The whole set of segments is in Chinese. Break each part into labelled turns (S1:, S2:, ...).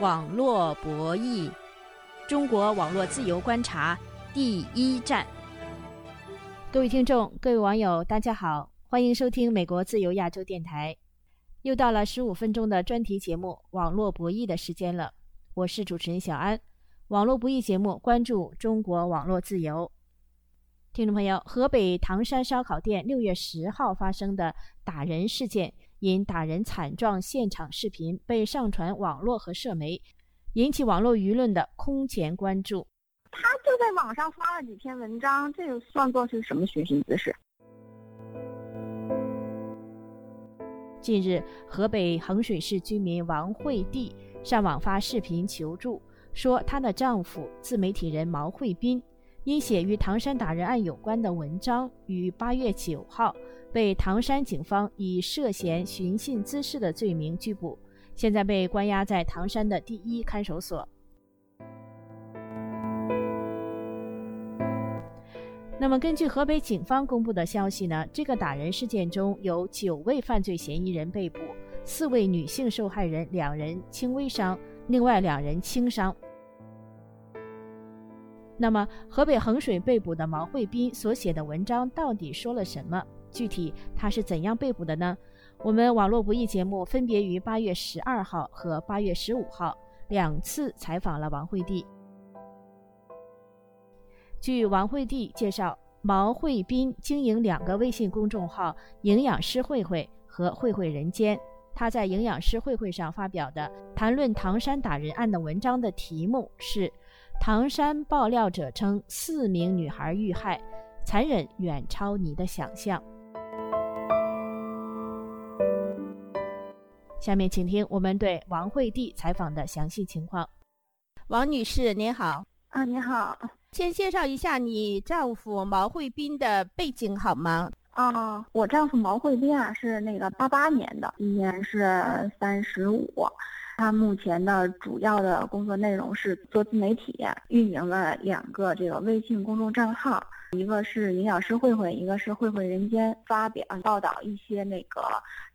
S1: 网络博弈，中国网络自由观察第一站。各位听众、各位网友，大家好，欢迎收听美国自由亚洲电台。又到了十五分钟的专题节目《网络博弈》的时间了，我是主持人小安。网络博弈节目关注中国网络自由。听众朋友，河北唐山烧烤店六月十号发生的打人事件。因打人惨状现场视频被上传网络和社媒，引起网络舆论的空前关注。
S2: 他就在网上发了几篇文章，这个算作是什么寻衅滋事？
S1: 近日，河北衡水市居民王惠娣上网发视频求助，说她的丈夫自媒体人毛慧斌因写与唐山打人案有关的文章，于八月九号。被唐山警方以涉嫌寻衅滋事的罪名拘捕，现在被关押在唐山的第一看守所。那么，根据河北警方公布的消息呢，这个打人事件中有九位犯罪嫌疑人被捕，四位女性受害人两人轻微伤，另外两人轻伤。那么，河北衡水被捕的毛慧斌所写的文章到底说了什么？具体他是怎样被捕的呢？我们网络不易节目分别于八月十二号和八月十五号两次采访了王慧娣。据王慧娣介绍，毛慧斌经营两个微信公众号“营养师慧慧”和“慧慧人间”。他在“营养师慧慧”上发表的谈论唐山打人案的文章的题目是“唐山爆料者称四名女孩遇害，残忍远超你的想象”。下面请听我们对王惠娣采访的详细情况。王女士，您好。
S2: 啊，您好。
S1: 先介绍一下你丈夫毛惠斌的背景好吗？
S2: 啊，我丈夫毛惠斌啊，是那个八八年的，今年是三十五。他目前的主要的工作内容是做自媒体，运营了两个这个微信公众账号。一个是营养师慧慧，一个是慧慧人间，发表报道一些那个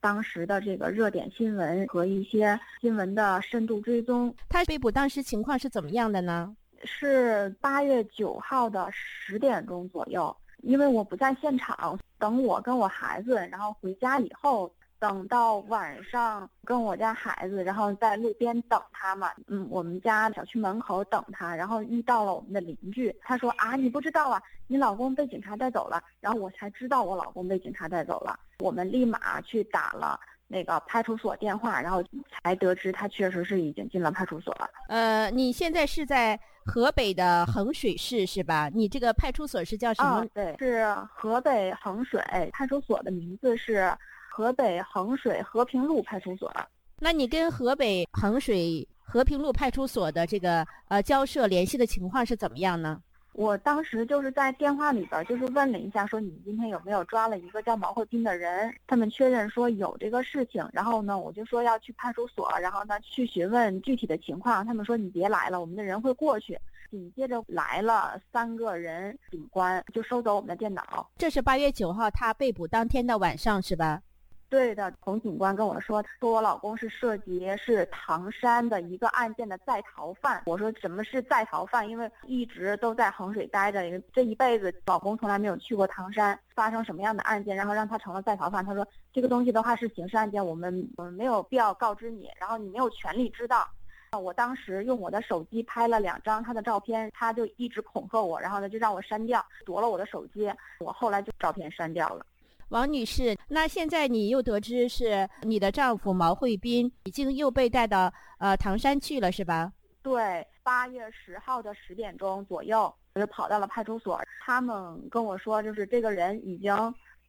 S2: 当时的这个热点新闻和一些新闻的深度追踪。
S1: 他被捕当时情况是怎么样的呢？
S2: 是八月九号的十点钟左右，因为我不在现场，等我跟我孩子然后回家以后。等到晚上，跟我家孩子，然后在路边等他嘛。嗯，我们家小区门口等他，然后遇到了我们的邻居。他说啊，你不知道啊，你老公被警察带走了。然后我才知道我老公被警察带走了。我们立马去打了那个派出所电话，然后才得知他确实是已经进了派出所了。
S1: 呃，你现在是在河北的衡水市是吧？你这个派出所是叫什么？
S2: 对，是河北衡水派出所的名字是。河北衡水和平路派出所，
S1: 那你跟河北衡水和平路派出所的这个呃交涉联系的情况是怎么样呢？
S2: 我当时就是在电话里边就是问了一下，说你今天有没有抓了一个叫毛慧斌的人？他们确认说有这个事情，然后呢，我就说要去派出所，然后呢去询问具体的情况。他们说你别来了，我们的人会过去。紧接着来了三个人，警官就收走我们的电脑。
S1: 这是八月九号他被捕当天的晚上是吧？
S2: 对的，冯警官跟我说，说我老公是涉及是唐山的一个案件的在逃犯。我说什么是在逃犯？因为一直都在衡水待着，这一辈子老公从来没有去过唐山，发生什么样的案件，然后让他成了在逃犯。他说这个东西的话是刑事案件，我们我们没有必要告知你，然后你没有权利知道。我当时用我的手机拍了两张他的照片，他就一直恐吓我，然后呢就让我删掉，夺了我的手机，我后来就照片删掉了。
S1: 王女士，那现在你又得知是你的丈夫毛慧斌已经又被带到呃唐山去了，是吧？
S2: 对，八月十号的十点钟左右，我就跑到了派出所。他们跟我说，就是这个人已经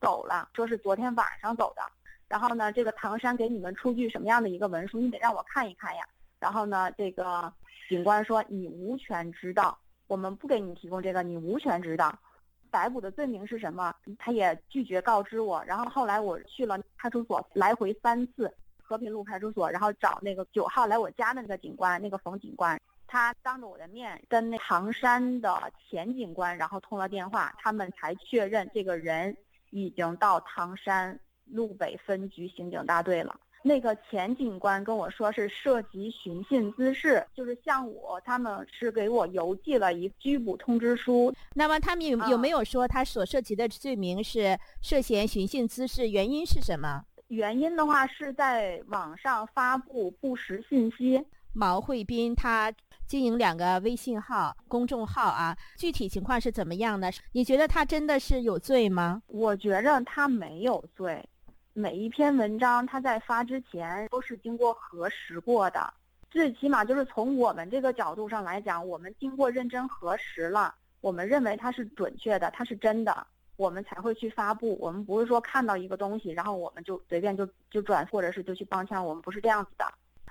S2: 走了，说是昨天晚上走的。然后呢，这个唐山给你们出具什么样的一个文书，你得让我看一看呀。然后呢，这个警官说你无权知道，我们不给你提供这个，你无权知道。逮捕的罪名是什么？他也拒绝告知我。然后后来我去了派出所，来回三次，和平路派出所，然后找那个九号来我家的那个警官，那个冯警官，他当着我的面跟那唐山的前警官，然后通了电话，他们才确认这个人已经到唐山路北分局刑警大队了。那个前警官跟我说是涉及寻衅滋事，就是像我他们是给我邮寄了一拘捕通知书。
S1: 那么他们有有没有说他所涉及的罪名是涉嫌寻衅滋事？原因是什么？
S2: 原因的话是在网上发布不实信息。
S1: 毛慧斌他经营两个微信号、公众号啊，具体情况是怎么样呢？你觉得他真的是有罪吗？
S2: 我觉着他没有罪，每一篇文章它在发之前都是经过核实过的，最起码就是从我们这个角度上来讲，我们经过认真核实了，我们认为它是准确的，它是真的，我们才会去发布。我们不是说看到一个东西，然后我们就随便就就转，或者是就去帮腔，我们不是这样子的。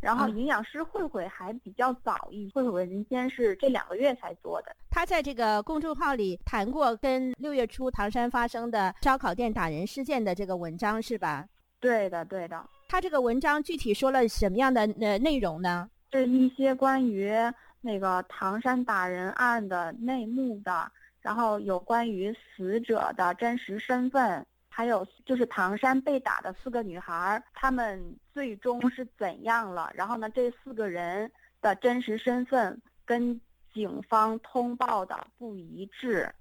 S2: 然后营养师慧慧还比较早一，慧慧文先是这两个月才做的。
S1: 他在这个公众号里谈过跟六月初唐山发生的烧烤店打人事件的这个文章是吧？
S2: 对的，对的。
S1: 他这个文章具体说了什么样的呃内容呢？
S2: 是一些关于那个唐山打人案的内幕的，然后有关于死者的真实身份。还有就是唐山被打的四个女孩，她们最终是怎样了？然后呢，这四个人的真实身份跟警方通报的不一致。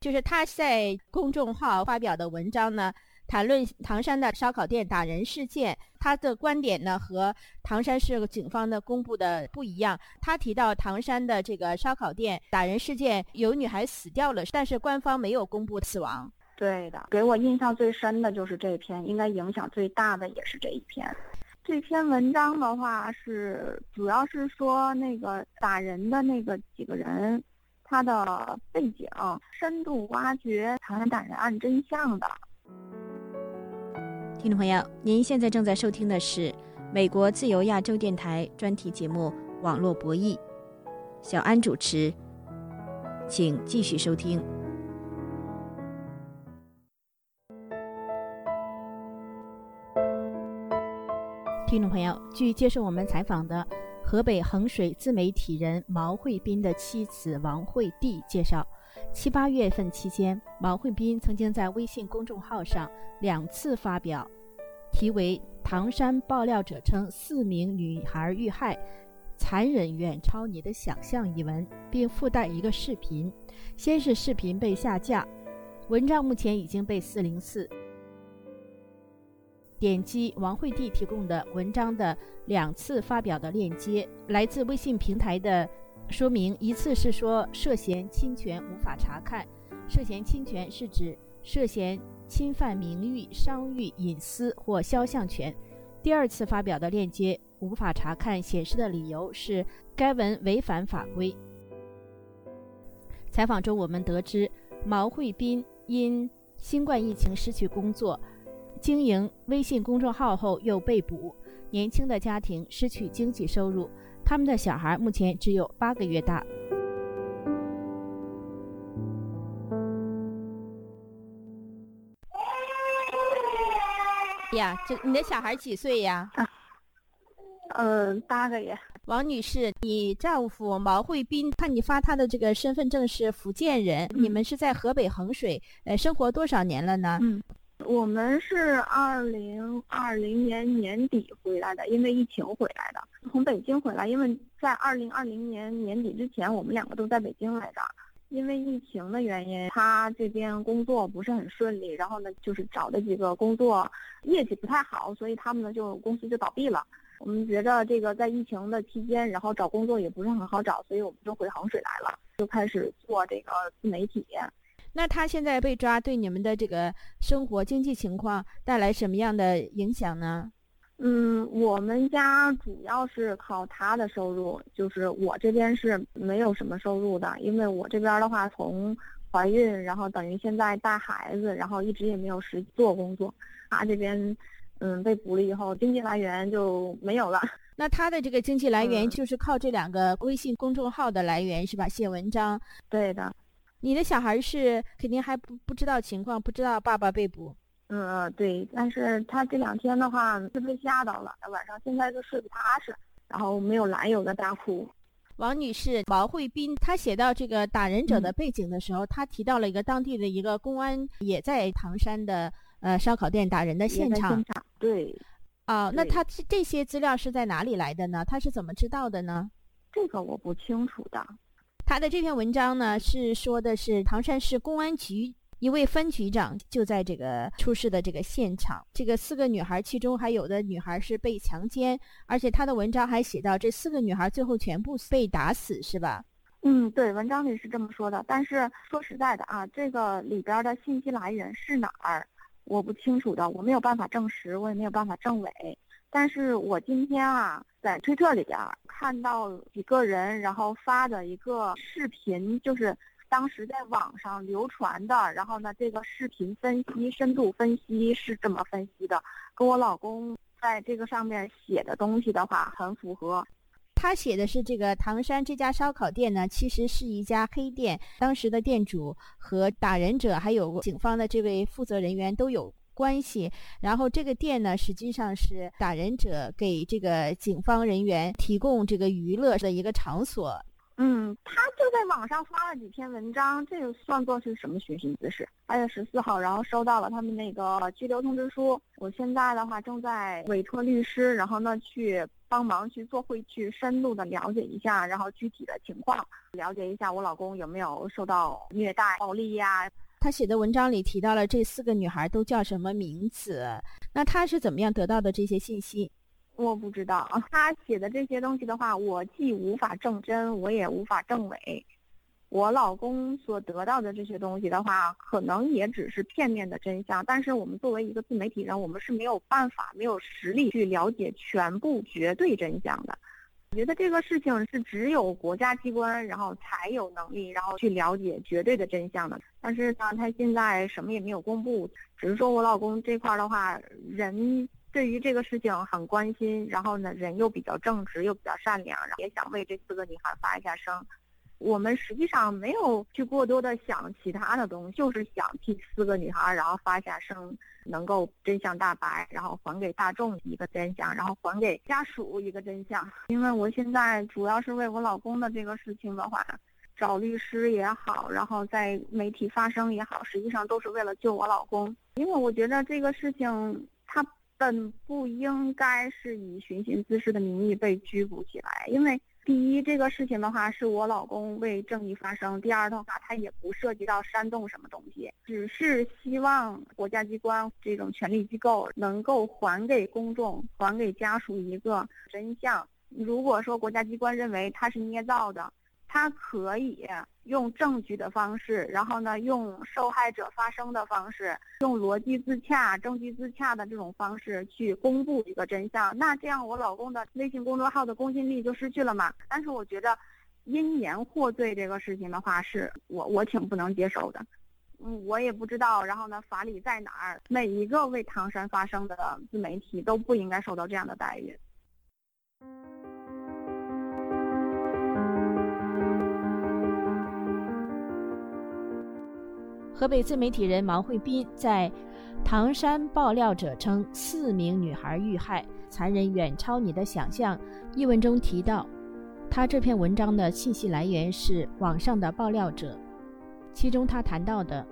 S1: 就是他在公众号发表的文章呢，谈论唐山的烧烤店打人事件，他的观点呢和唐山市警方的公布的不一样。他提到唐山的这个烧烤店打人事件有女孩死掉了，但是官方没有公布死亡。
S2: 对的，给我印象最深的就是这篇，应该影响最大的也是这一篇。这篇文章的话是主要是说那个打人的那个几个人，他的背景，深度挖掘唐山打人案真相的。
S1: 听众朋友，您现在正在收听的是美国自由亚洲电台专题节目《网络博弈》，小安主持，请继续收听。听众朋友，据接受我们采访的河北衡水自媒体人毛慧斌的妻子王慧娣介绍，七八月份期间，毛慧斌曾经在微信公众号上两次发表题为《唐山爆料者称四名女孩遇害，残忍远超你的想象》一文，并附带一个视频。先是视频被下架，文章目前已经被四零四。点击王慧娣提供的文章的两次发表的链接，来自微信平台的说明：一次是说涉嫌侵权无法查看，涉嫌侵权是指涉嫌侵犯名誉、商誉、隐私或肖像权；第二次发表的链接无法查看显示的理由是该文违反法规。采访中，我们得知毛慧斌因新冠疫情失去工作。经营微信公众号后又被捕，年轻的家庭失去经济收入，他们的小孩目前只有八个月大。呀，这你的小孩几岁呀？
S2: 嗯，八个月。
S1: 王女士，你丈夫毛慧斌，看你发他的这个身份证是福建人，你们是在河北衡水，呃，生活多少年了呢？
S2: 嗯。我们是二零二零年年底回来的，因为疫情回来的，从北京回来。因为在二零二零年年底之前，我们两个都在北京来着。因为疫情的原因，他这边工作不是很顺利，然后呢，就是找的几个工作业绩不太好，所以他们呢就公司就倒闭了。我们觉着这个在疫情的期间，然后找工作也不是很好找，所以我们就回衡水来了，就开始做这个自媒体。
S1: 那他现在被抓，对你们的这个生活经济情况带来什么样的影响呢？
S2: 嗯，我们家主要是靠他的收入，就是我这边是没有什么收入的，因为我这边的话，从怀孕，然后等于现在带孩子，然后一直也没有实做工作。他这边，嗯，被捕了以后，经济来源就没有了。
S1: 那他的这个经济来源就是靠这两个微信公众号的来源是吧？写文章。
S2: 对的。
S1: 你的小孩是肯定还不不知道情况，不知道爸爸被捕。
S2: 嗯，对，但是他这两天的话是被吓到了，晚上现在就睡不踏实，然后没有来由的大哭。
S1: 王女士，毛慧斌，他写到这个打人者的背景的时候，他提到了一个当地的一个公安也在唐山的呃烧烤店打人的现场。
S2: 对。
S1: 啊，那他这这些资料是在哪里来的呢？他是怎么知道的呢？
S2: 这个我不清楚的。
S1: 他的这篇文章呢，是说的是唐山市公安局一位分局长就在这个出事的这个现场，这个四个女孩，其中还有的女孩是被强奸，而且他的文章还写到这四个女孩最后全部被打死，是吧？
S2: 嗯，对，文章里是这么说的。但是说实在的啊，这个里边的信息来源是哪儿，我不清楚的，我没有办法证实，我也没有办法证伪。但是我今天啊，在推特里边看到几个人，然后发的一个视频，就是当时在网上流传的。然后呢，这个视频分析、深度分析是这么分析的，跟我老公在这个上面写的东西的话很符合。
S1: 他写的是这个唐山这家烧烤店呢，其实是一家黑店，当时的店主和打人者还有警方的这位负责人员都有关系。然后这个店呢，实际上是打人者给这个警方人员提供这个娱乐的一个场所。
S2: 嗯，他就在网上发了几篇文章，这个算作是什么寻衅滋事？八月十四号，然后收到了他们那个拘留通知书。我现在的话正在委托律师，然后呢去帮忙去做会去深入的了解一下，然后具体的情况了解一下我老公有没有受到虐待、暴力呀、
S1: 他写的文章里提到了这四个女孩都叫什么名字，那他是怎么样得到的这些信息？
S2: 我不知道啊，他写的这些东西的话，我既无法证真，我也无法证伪。我老公所得到的这些东西的话，可能也只是片面的真相。但是我们作为一个自媒体人，我们是没有办法、没有实力去了解全部绝对真相的。我觉得这个事情是只有国家机关，然后才有能力，然后去了解绝对的真相的。但是呢，他现在什么也没有公布，只是说我老公这块的话，人。对于这个事情很关心，然后呢，人又比较正直，又比较善良，也想为这四个女孩发一下声。我们实际上没有去过多的想其他的东西，就是想替四个女孩，然后发下声，能够真相大白，然后还给大众一个真相，然后还给家属一个真相。因为我现在主要是为我老公的这个事情的话，找律师也好，然后在媒体发声也好，实际上都是为了救我老公。因为我觉得这个事情他。本不应该是以寻衅滋事的名义被拘捕起来，因为第一，这个事情的话是我老公为正义发声；第二的话，他也不涉及到煽动什么东西，只是希望国家机关这种权力机构能够还给公众、还给家属一个真相。如果说国家机关认为他是捏造的，他可以用证据的方式，然后呢，用受害者发声的方式，用逻辑自洽、证据自洽的这种方式去公布一个真相。那这样，我老公的微信公众号的公信力就失去了嘛？但是我觉得，因言获罪这个事情的话，是我我挺不能接受的。嗯，我也不知道，然后呢，法理在哪儿？每一个为唐山发声的自媒体都不应该受到这样的待遇。
S1: 河北自媒体人毛慧斌在《唐山爆料者称四名女孩遇害，残忍远超你的想象》一文中提到，他这篇文章的信息来源是网上的爆料者，其中他谈到的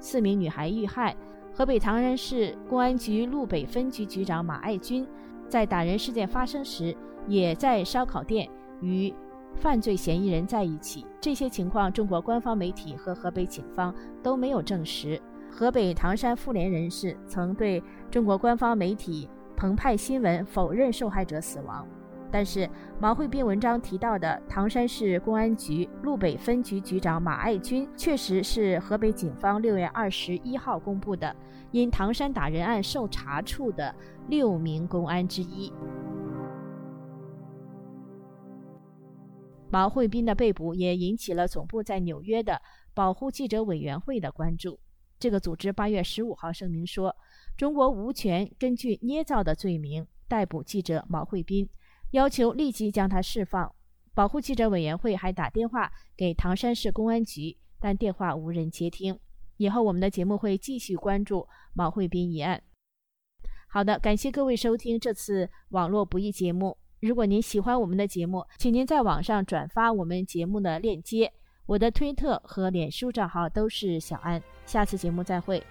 S1: 四名女孩遇害，河北唐山市公安局路北分局局长马爱军在打人事件发生时，也在烧烤店与。犯罪嫌疑人在一起，这些情况中国官方媒体和河北警方都没有证实。河北唐山妇联人士曾对中国官方媒体澎湃新闻否认受害者死亡，但是毛慧斌文章提到的唐山市公安局路北分局局长马爱军，确实是河北警方六月二十一号公布的因唐山打人案受查处的六名公安之一。毛慧斌的被捕也引起了总部在纽约的保护记者委员会的关注。这个组织八月十五号声明说，中国无权根据捏造的罪名逮捕记者毛慧斌，要求立即将他释放。保护记者委员会还打电话给唐山市公安局，但电话无人接听。以后我们的节目会继续关注毛慧斌一案。好的，感谢各位收听这次网络不易节目。如果您喜欢我们的节目，请您在网上转发我们节目的链接。我的推特和脸书账号都是小安。下次节目再会。